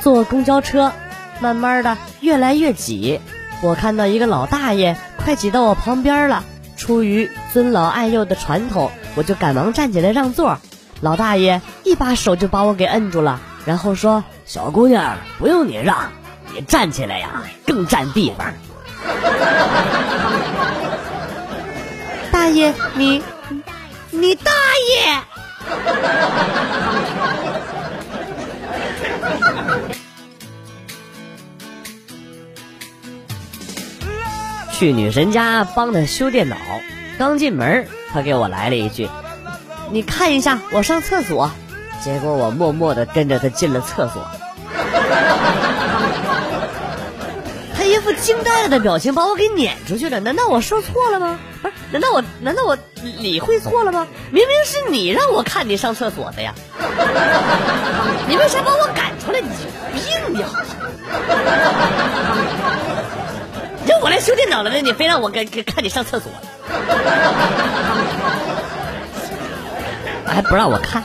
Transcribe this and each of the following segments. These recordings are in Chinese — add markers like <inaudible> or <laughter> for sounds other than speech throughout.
坐公交车，慢慢的越来越挤。我看到一个老大爷快挤到我旁边了，出于尊老爱幼的传统，我就赶忙站起来让座。老大爷一把手就把我给摁住了，然后说：“小姑娘，不用你让，你站起来呀，更占地方。<laughs> ”大爷，你，你大爷！去女神家帮她修电脑，刚进门，她给我来了一句：“你看一下，我上厕所。”结果我默默的跟着她进了厕所。<laughs> 她一副惊呆了的表情，把我给撵出去了。难道我说错了吗？不是？难道我难道我理会错了吗？明明是你让我看你上厕所的呀！你为啥把我赶出来？你我来修电脑了，你非让我跟看你上厕所，还不让我看。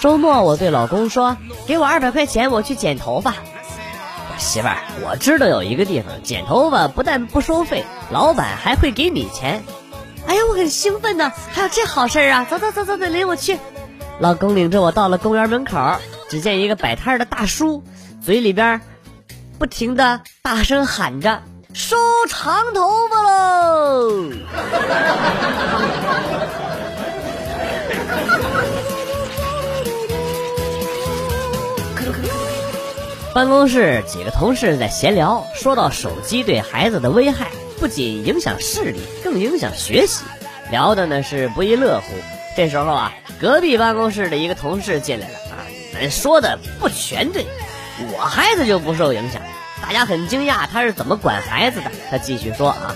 周末我对老公说：“给我二百块钱，我去剪头发。”媳妇儿，我知道有一个地方剪头发不但不收费，老板还会给你钱。哎呀，我很兴奋呢，还有这好事啊！走走走走走，领我去。老公领着我到了公园门口，只见一个摆摊的大叔，嘴里边不停的大声喊着：“收长头发喽！” <laughs> 办公室几个同事在闲聊，说到手机对孩子的危害，不仅影响视力，更影响学习，聊的呢是不亦乐乎。这时候啊，隔壁办公室的一个同事进来了啊，说的不全对，我孩子就不受影响。大家很惊讶，他是怎么管孩子的？他继续说啊，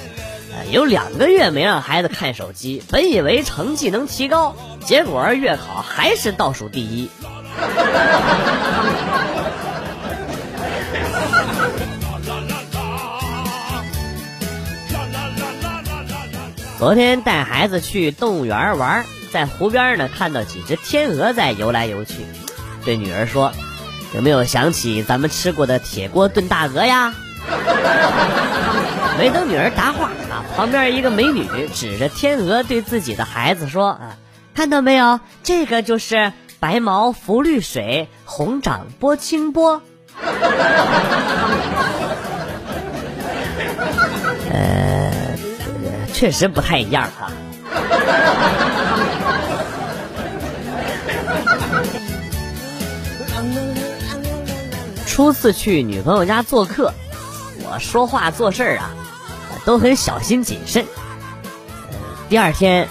有两个月没让孩子看手机，本以为成绩能提高，结果月考还是倒数第一。<laughs> 昨天带孩子去动物园玩，在湖边呢看到几只天鹅在游来游去，对女儿说：“有没有想起咱们吃过的铁锅炖大鹅呀？” <laughs> 没等女儿答话啊，旁边一个美女指着天鹅对自己的孩子说：“啊，看到没有？这个就是白毛浮绿水，红掌拨清波。<laughs> ”呃。确实不太一样哈。初次去女朋友家做客，我说话做事儿啊，都很小心谨慎。第二天，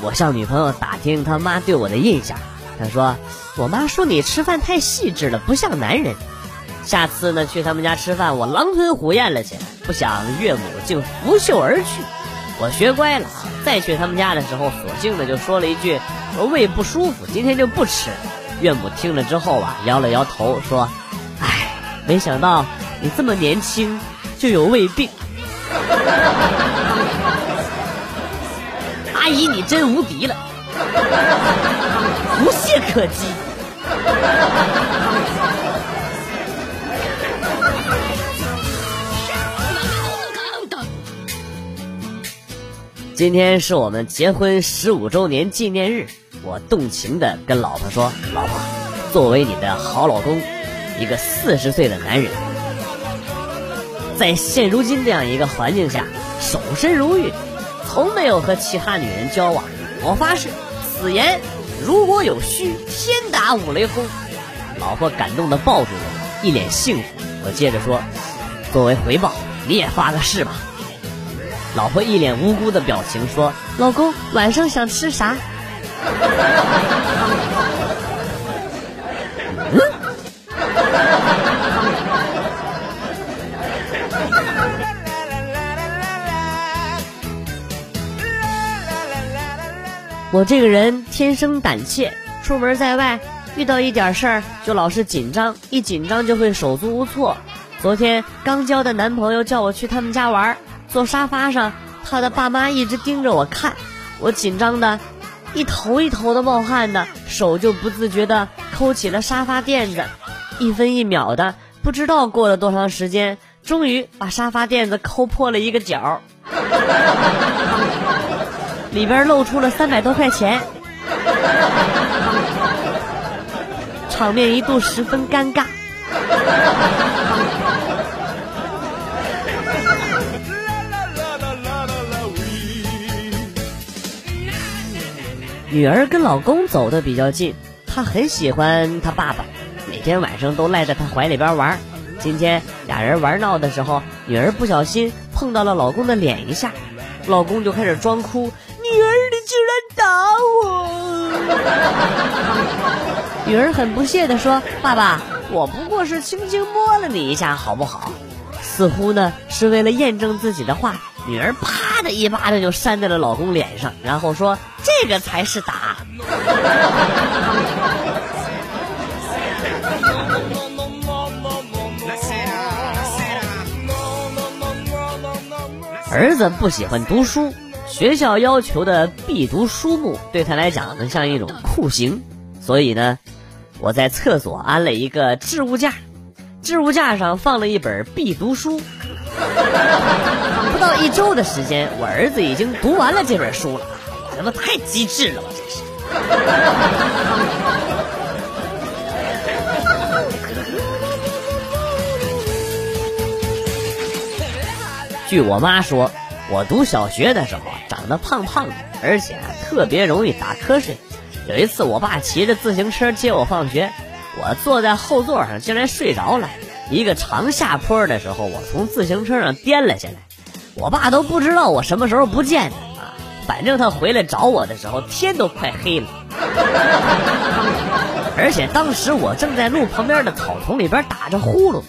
我向女朋友打听她妈对我的印象，她说：“我妈说你吃饭太细致了，不像男人。”下次呢，去他们家吃饭，我狼吞虎咽了起来，不想岳母竟拂袖而去。我学乖了，再去他们家的时候，索性的就说了一句：“我胃不舒服，今天就不吃。”岳母听了之后啊，摇了摇头说：“，没想到你这么年轻就有胃病。”阿姨，你真无敌了，无懈可击。今天是我们结婚十五周年纪念日，我动情的跟老婆说：“老婆，作为你的好老公，一个四十岁的男人，在现如今这样一个环境下，守身如玉，从没有和其他女人交往。我发誓，此言如果有虚，天打五雷轰。”老婆感动的抱住我，一脸幸福。我接着说：“作为回报，你也发个誓吧。”老婆一脸无辜的表情说：“老公，晚上想吃啥？”我这个人天生胆怯，出门在外遇到一点事儿就老是紧张，一紧张就会手足无措。昨天刚交的男朋友叫我去他们家玩。坐沙发上，他的爸妈一直盯着我看，我紧张的一头一头的冒汗呢，手就不自觉的抠起了沙发垫子，一分一秒的，不知道过了多长时间，终于把沙发垫子抠破了一个角，里边露出了三百多块钱，场面一度十分尴尬。女儿跟老公走的比较近，她很喜欢她爸爸，每天晚上都赖在他怀里边玩。今天俩人玩闹的时候，女儿不小心碰到了老公的脸一下，老公就开始装哭：“女儿，你居然打我！” <laughs> 女儿很不屑地说：“爸爸，我不过是轻轻摸了你一下，好不好？”似乎呢是为了验证自己的话，女儿啪的一巴掌就扇在了老公脸上，然后说：“这个才是打。”儿子不喜欢读书，学校要求的必读书目对他来讲呢像一种酷刑，所以呢，我在厕所安了一个置物架。置物架上放了一本必读书，不到一周的时间，我儿子已经读完了这本书了。他妈太机智了，我真是。据我妈说，我读小学的时候长得胖胖的，而且特别容易打瞌睡。有一次，我爸骑着自行车接我放学。我坐在后座上，竟然睡着了。一个长下坡的时候，我从自行车上颠了下来。我爸都不知道我什么时候不见的啊！反正他回来找我的时候，天都快黑了。而且当时我正在路旁边的草丛里边打着呼噜。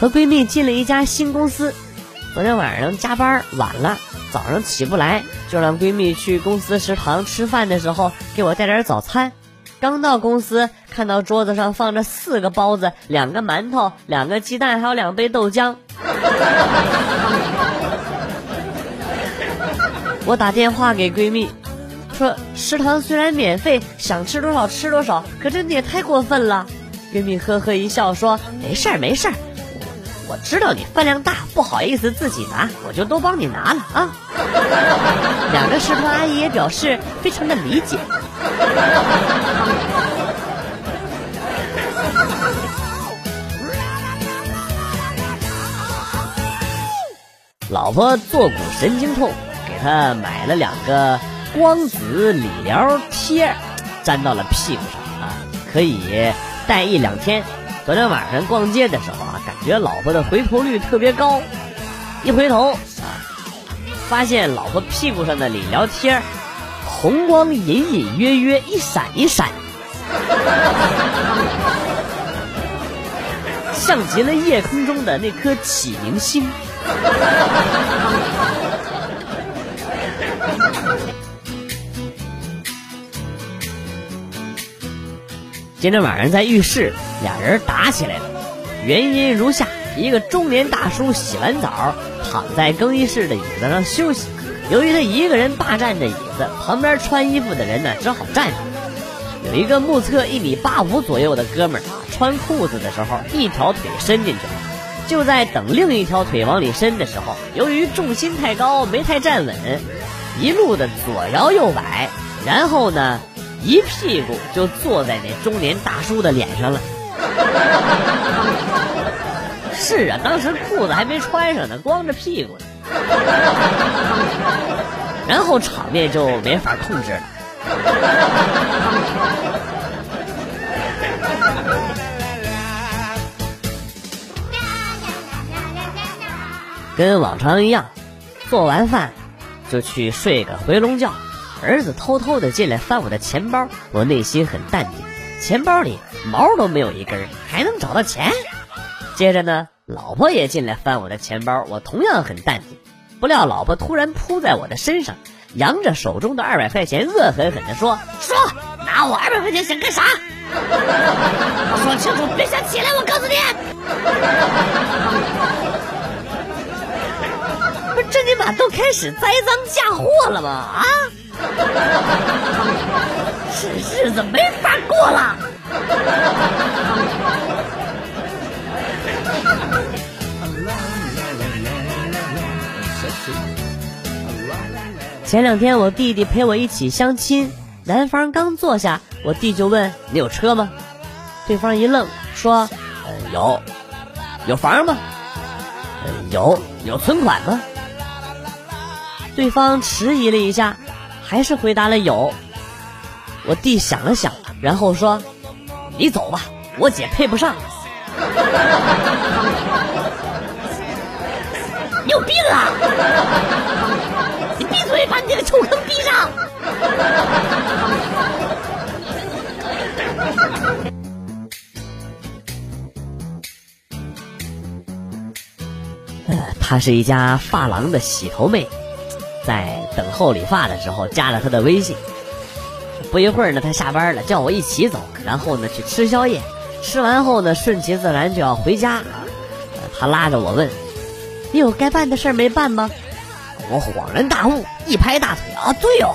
和闺蜜进了一家新公司，昨天晚上加班晚了，早上起不来，就让闺蜜去公司食堂吃饭的时候给我带点早餐。刚到公司，看到桌子上放着四个包子、两个馒头、两个鸡蛋，还有两杯豆浆。我打电话给闺蜜，说食堂虽然免费，想吃多少吃多少，可这你也太过分了。闺蜜呵呵一笑说：“没事儿，没事儿。”我知道你饭量大，不好意思自己拿，我就都帮你拿了啊。<laughs> 两个食堂阿姨也表示非常的理解。老婆坐骨神经痛，给他买了两个光子理疗贴，粘到了屁股上啊，可以戴一两天。昨天晚上逛街的时候觉得老婆的回头率特别高，一回头啊，发现老婆屁股上的理疗贴红光隐隐约约，一闪一闪，<laughs> 像极了夜空中的那颗启明星。今天晚上在浴室，俩人打起来了。原因如下：一个中年大叔洗完澡，躺在更衣室的椅子上休息。由于他一个人霸占着椅子，旁边穿衣服的人呢只好站着。有一个目测一米八五左右的哥们儿啊，穿裤子的时候一条腿伸进去了，就在等另一条腿往里伸的时候，由于重心太高没太站稳，一路的左摇右摆，然后呢。一屁股就坐在那中年大叔的脸上了。是啊，当时裤子还没穿上呢，光着屁股呢。然后场面就没法控制了。跟往常一样，做完饭就去睡个回笼觉。儿子偷偷的进来翻我的钱包，我内心很淡定，钱包里毛都没有一根，还能找到钱。接着呢，老婆也进来翻我的钱包，我同样很淡定。不料老婆突然扑在我的身上，扬着手中的二百块钱，恶狠狠地说：“说拿我二百块钱想干啥？说清楚，别想起来！我告诉你，不是这尼玛都开始栽赃嫁祸了吗？啊！这日子没法过了。前两天我弟弟陪我一起相亲，男方刚坐下，我弟就问：“你有车吗？”对方一愣，说：“，有。有房吗？有。有存款吗？”对方迟疑了一下，还是回答了有。我弟想了想，然后说：“你走吧，我姐配不上。<laughs> ”你有病啊！<laughs> 呃她是一家发廊的洗头妹，在等候理发的时候加了她的微信。不一会儿呢，她下班了，叫我一起走，然后呢去吃宵夜。吃完后呢，顺其自然就要回家。她拉着我问：“你有该办的事儿没办吗？”我恍然大悟，一拍大腿啊，对哦，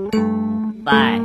拜。